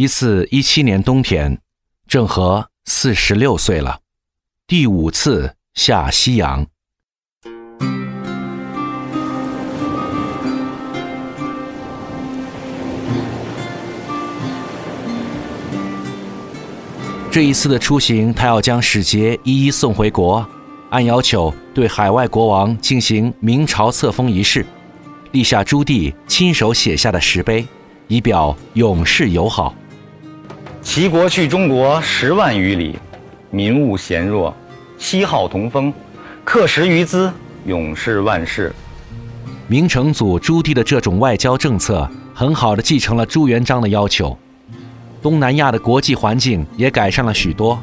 一四一七年冬天，郑和四十六岁了，第五次下西洋。这一次的出行，他要将使节一一送回国，按要求对海外国王进行明朝册封仪式，立下朱棣亲手写下的石碑，以表永世友好。齐国去中国十万余里，民物咸弱，西号同风，克十余资，永世万世。明成祖朱棣的这种外交政策，很好的继承了朱元璋的要求。东南亚的国际环境也改善了许多，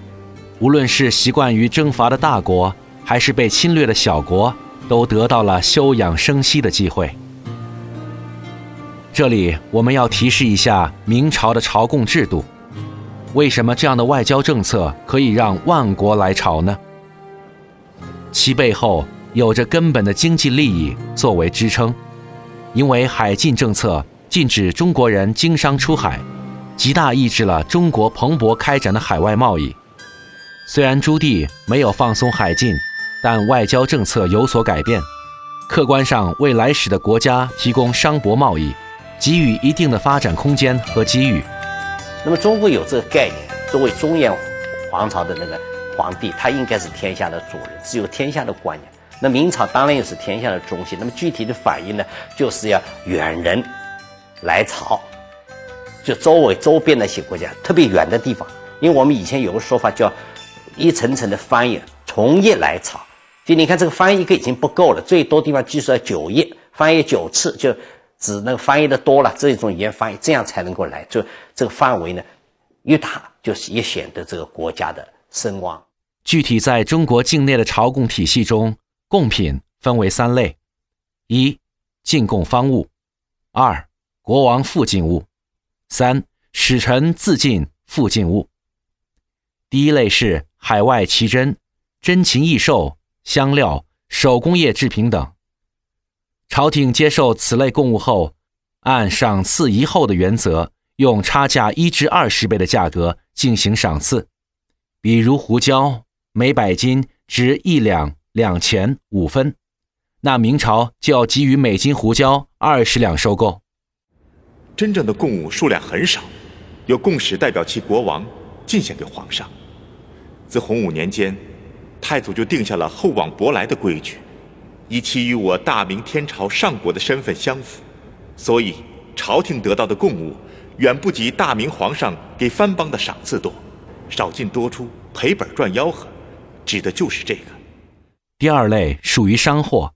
无论是习惯于征伐的大国，还是被侵略的小国，都得到了休养生息的机会。这里我们要提示一下明朝的朝贡制度。为什么这样的外交政策可以让万国来朝呢？其背后有着根本的经济利益作为支撑。因为海禁政策禁止中国人经商出海，极大抑制了中国蓬勃开展的海外贸易。虽然朱棣没有放松海禁，但外交政策有所改变，客观上为来使的国家提供商舶贸易，给予一定的发展空间和机遇。那么中国有这个概念，作为中原皇朝的那个皇帝，他应该是天下的主人，只有天下的观念。那明朝当然也是天下的中心。那么具体的反应呢，就是要远人来朝，就周围周边那些国家，特别远的地方。因为我们以前有个说法叫一层层的翻译，从业来朝。就你看这个翻译一个已经不够了，最多地方据说要九页，翻译九次就。指那个翻译的多了，这种语言翻译，这样才能够来，就这个范围呢越大，就是越显得这个国家的声望。具体在中国境内的朝贡体系中，贡品分为三类：一、进贡方物；二、国王附进物；三、使臣自进附进物。第一类是海外奇珍、珍禽异兽、香料、手工业制品等。朝廷接受此类贡物后，按赏赐一厚的原则，用差价一至二十倍的价格进行赏赐。比如胡椒，每百斤值一两两钱五分，那明朝就要给予每斤胡椒二十两收购。真正的贡物数量很少，由贡使代表其国王进献给皇上。自洪武年间，太祖就定下了厚往薄来的规矩。以其与我大明天朝上国的身份相符，所以朝廷得到的贡物远不及大明皇上给藩邦的赏赐多，少进多出，赔本赚吆喝，指的就是这个。第二类属于商货，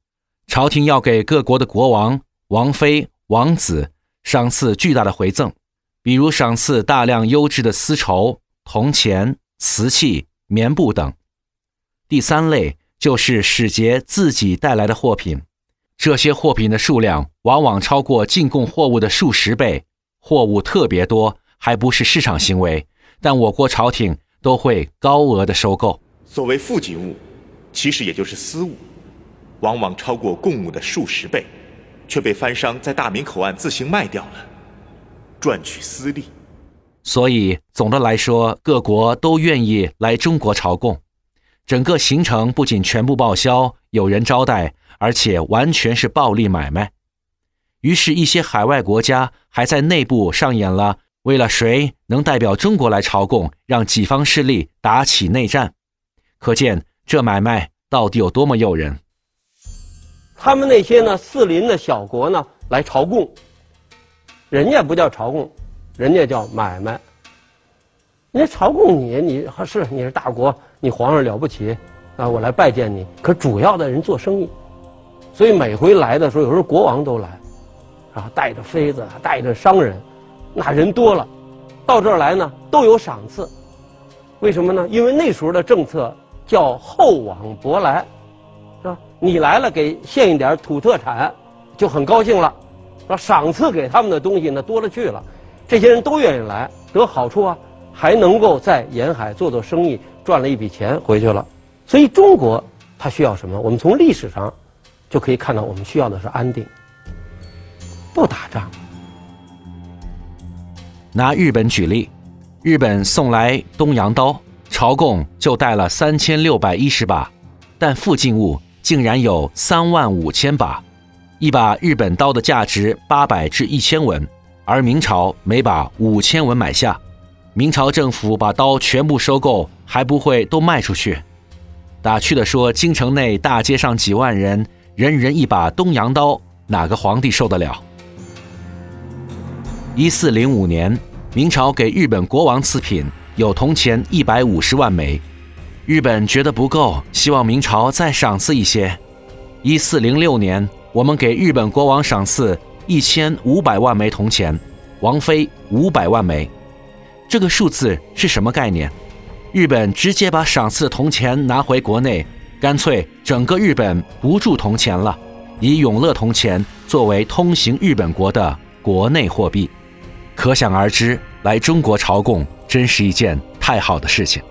朝廷要给各国的国王、王妃、王子赏赐巨大的回赠，比如赏赐大量优质的丝绸、铜钱、瓷器、棉布等。第三类。就是使节自己带来的货品，这些货品的数量往往超过进贡货物的数十倍，货物特别多，还不是市场行为，但我国朝廷都会高额的收购。所谓附进物，其实也就是私物，往往超过贡物的数十倍，却被藩商在大明口岸自行卖掉了，赚取私利。所以总的来说，各国都愿意来中国朝贡。整个行程不仅全部报销，有人招待，而且完全是暴利买卖。于是，一些海外国家还在内部上演了为了谁能代表中国来朝贡，让己方势力打起内战。可见这买卖到底有多么诱人。他们那些呢四邻的小国呢来朝贡，人家不叫朝贡，人家叫买卖。人家朝贡你，你是你是大国。你皇上了不起，啊，我来拜见你。可主要的人做生意，所以每回来的时候，有时候国王都来，啊，带着妃子，带着商人，那人多了，到这儿来呢都有赏赐。为什么呢？因为那时候的政策叫厚往薄来，是吧？你来了给献一点土特产，就很高兴了，是吧赏赐给他们的东西呢多了去了，这些人都愿意来，得好处啊，还能够在沿海做做生意。赚了一笔钱回去了，所以中国它需要什么？我们从历史上就可以看到，我们需要的是安定，不打仗。拿日本举例，日本送来东洋刀，朝贡就带了三千六百一十把，但附近物竟然有三万五千把，一把日本刀的价值八百至一千文，而明朝每把五千文买下，明朝政府把刀全部收购，还不会都卖出去？打趣的说，京城内大街上几万人，人人一把东洋刀，哪个皇帝受得了？一四零五年，明朝给日本国王赐品有铜钱一百五十万枚，日本觉得不够，希望明朝再赏赐一些。一四零六年，我们给日本国王赏赐一千五百万枚铜钱，王妃五百万枚。这个数字是什么概念？日本直接把赏赐铜钱拿回国内，干脆整个日本不铸铜钱了，以永乐铜钱作为通行日本国的国内货币。可想而知，来中国朝贡真是一件太好的事情。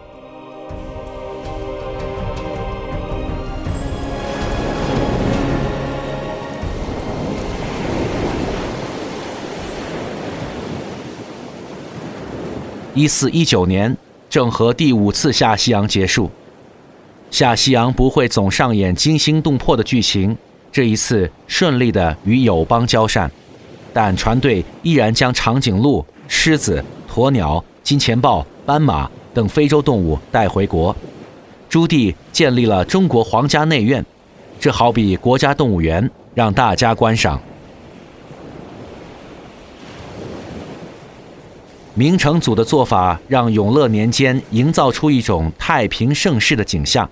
一四一九年，郑和第五次下西洋结束。下西洋不会总上演惊心动魄的剧情，这一次顺利的与友邦交善。但船队依然将长颈鹿、狮子、鸵鸟、金钱豹、斑马等非洲动物带回国。朱棣建立了中国皇家内院，这好比国家动物园，让大家观赏。明成祖的做法让永乐年间营造出一种太平盛世的景象，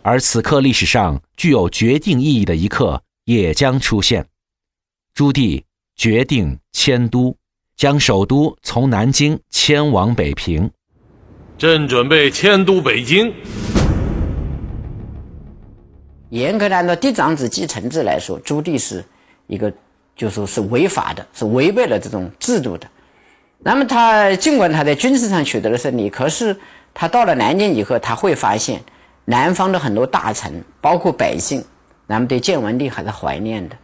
而此刻历史上具有决定意义的一刻也将出现。朱棣。决定迁都，将首都从南京迁往北平。朕准备迁都北京。严格按照嫡长子继承制来说，朱棣是一个就说是违法的，是违背了这种制度的。那么他尽管他在军事上取得了胜利，可是他到了南京以后，他会发现南方的很多大臣，包括百姓，那么对建文帝还是怀念的。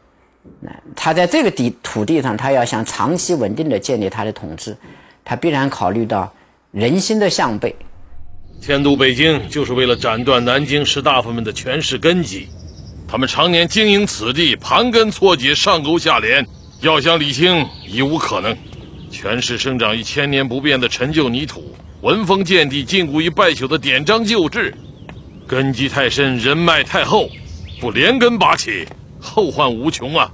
那他在这个地土地上，他要想长期稳定的建立他的统治，他必然考虑到人心的向背。迁都北京，就是为了斩断南京士大夫们的权势根基。他们常年经营此地，盘根错节，上勾下连，要想理清，已无可能。权势生长于千年不变的陈旧泥土，文风见地，禁锢于败朽的典章旧制，根基太深，人脉太厚，不连根拔起。后患无穷啊！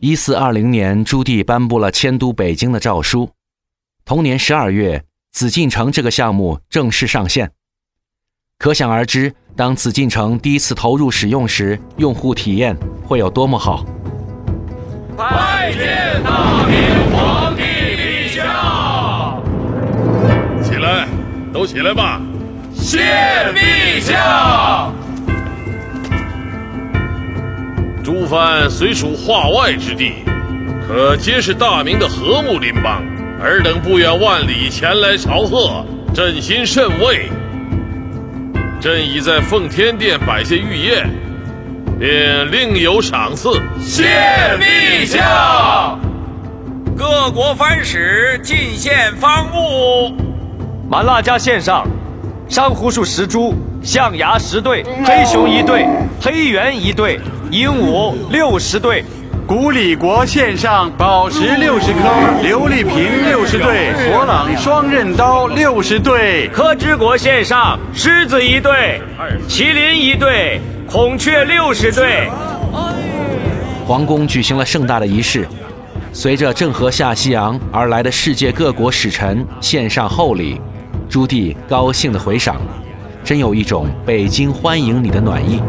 一四二零年，朱棣颁布了迁都北京的诏书。同年十二月，紫禁城这个项目正式上线。可想而知，当紫禁城第一次投入使用时，用户体验会有多么好。都起来吧！谢陛下！诸藩虽属化外之地，可皆是大明的和睦邻邦。尔等不远万里前来朝贺，朕心甚慰。朕已在奉天殿摆下御宴，便另有赏赐。谢陛下！各国藩使进献方物：满辣家献上珊瑚树十株，象牙十对，黑熊一对，黑猿一对。鹦鹉六十对，古里国献上宝石六十颗，琉璃瓶六十对，佛朗双刃刀六十对。柯之国献上狮子一对，麒麟一对，孔雀六十对。皇宫举行了盛大的仪式，随着郑和下西洋而来的世界各国使臣献上厚礼，朱棣高兴地回赏，真有一种北京欢迎你的暖意。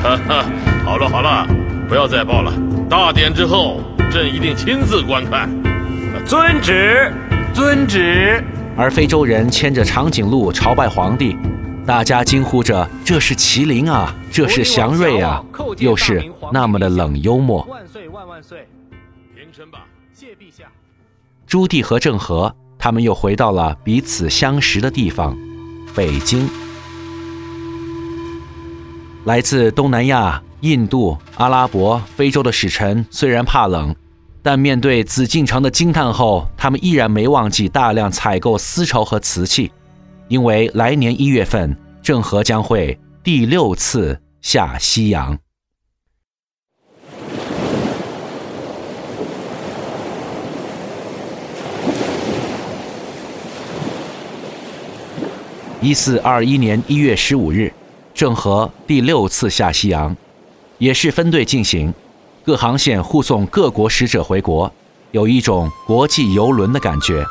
哈哈，好了好了，不要再报了。大典之后，朕一定亲自观看。遵旨，遵旨。而非洲人牵着长颈鹿朝拜皇帝，大家惊呼着：“这是麒麟啊，这是祥瑞啊！”又是那么的冷幽默。万岁万万岁！平身吧，谢陛下。朱棣和郑和他们又回到了彼此相识的地方——北京。来自东南亚、印度、阿拉伯、非洲的使臣虽然怕冷，但面对紫禁城的惊叹后，他们依然没忘记大量采购丝绸和瓷器，因为来年一月份，郑和将会第六次下西洋。一四二一年一月十五日，郑和第六次下西洋，也是分队进行，各航线护送各国使者回国，有一种国际游轮的感觉。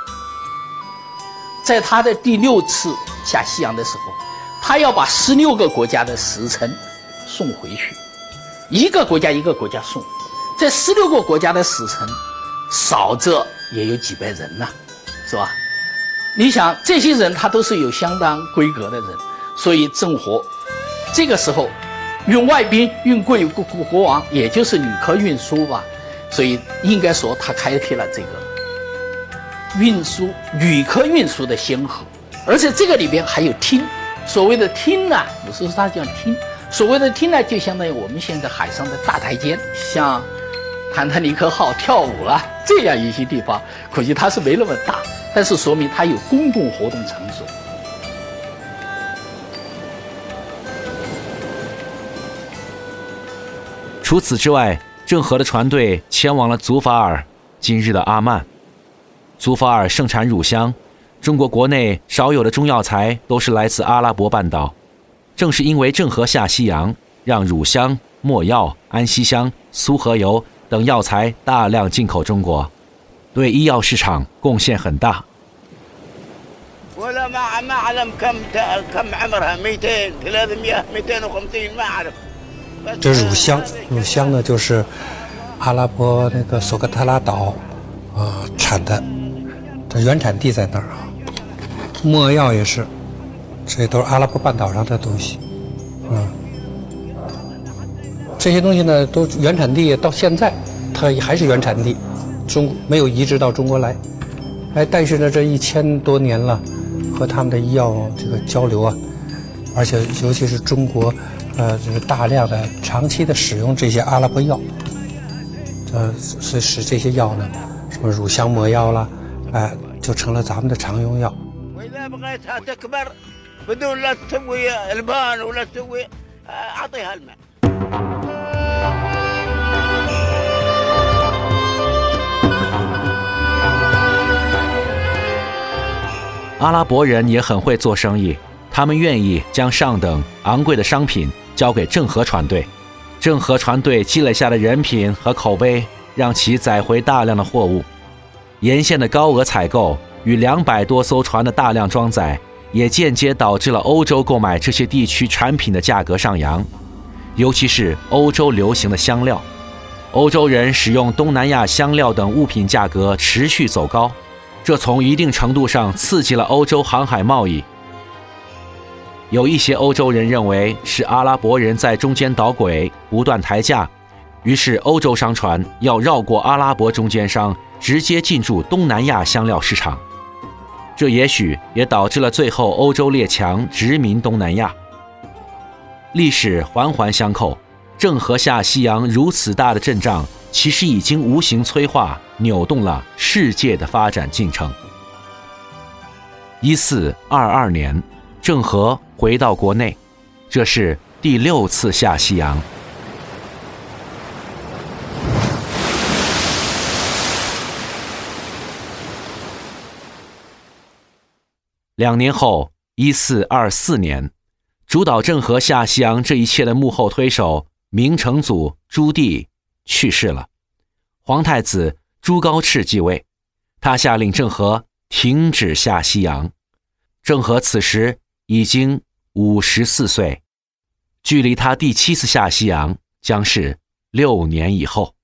在他的第六次下西洋的时候，他要把十六个国家的使臣送回去，一个国家一个国家送，这十六个国家的使臣，少则也有几百人呐，是吧？你想，这些人他都是有相当规格的人，所以郑和这个时候运外宾、运贵国国国王，也就是旅客运输吧，所以应该说他开辟了这个运输旅客运输的先河。而且这个里边还有厅，所谓的厅呢，有时候它叫厅，所谓的厅呢，就相当于我们现在海上的大台阶，像坦坦尼克号跳舞了这样一些地方，可惜它是没那么大。但是说明它有公共活动场所。除此之外，郑和的船队前往了祖法尔（今日的阿曼）。祖法尔盛产乳香，中国国内少有的中药材都是来自阿拉伯半岛。正是因为郑和下西洋，让乳香、没药、安息香、苏合油等药材大量进口中国。对医药市场贡献很大。这乳香，乳香呢就是阿拉伯那个索格特拉岛啊产的，原产地在那儿啊。没药也是，这都是阿拉伯半岛上的东西，嗯。这些东西呢都原产地到现在它还是原产地。中没有移植到中国来，哎，但是呢，这一千多年了，和他们的医药这个交流啊，而且尤其是中国，呃，这个大量的长期的使用这些阿拉伯药，呃，所以使这些药呢，什么乳香没药啦，哎，就成了咱们的常用药。阿拉伯人也很会做生意，他们愿意将上等昂贵的商品交给郑和船队。郑和船队积累下的人品和口碑，让其载回大量的货物。沿线的高额采购与两百多艘船的大量装载，也间接导致了欧洲购买这些地区产品的价格上扬，尤其是欧洲流行的香料。欧洲人使用东南亚香料等物品价格持续走高。这从一定程度上刺激了欧洲航海贸易。有一些欧洲人认为是阿拉伯人在中间捣鬼，不断抬价，于是欧洲商船要绕过阿拉伯中间商，直接进驻东南亚香料市场。这也许也导致了最后欧洲列强殖民东南亚。历史环环相扣，郑和下西洋如此大的阵仗。其实已经无形催化、扭动了世界的发展进程。一四二二年，郑和回到国内，这是第六次下西洋。两年后，一四二四年，主导郑和下西洋这一切的幕后推手明成祖朱棣。去世了，皇太子朱高炽继位，他下令郑和停止下西洋。郑和此时已经五十四岁，距离他第七次下西洋将是六年以后。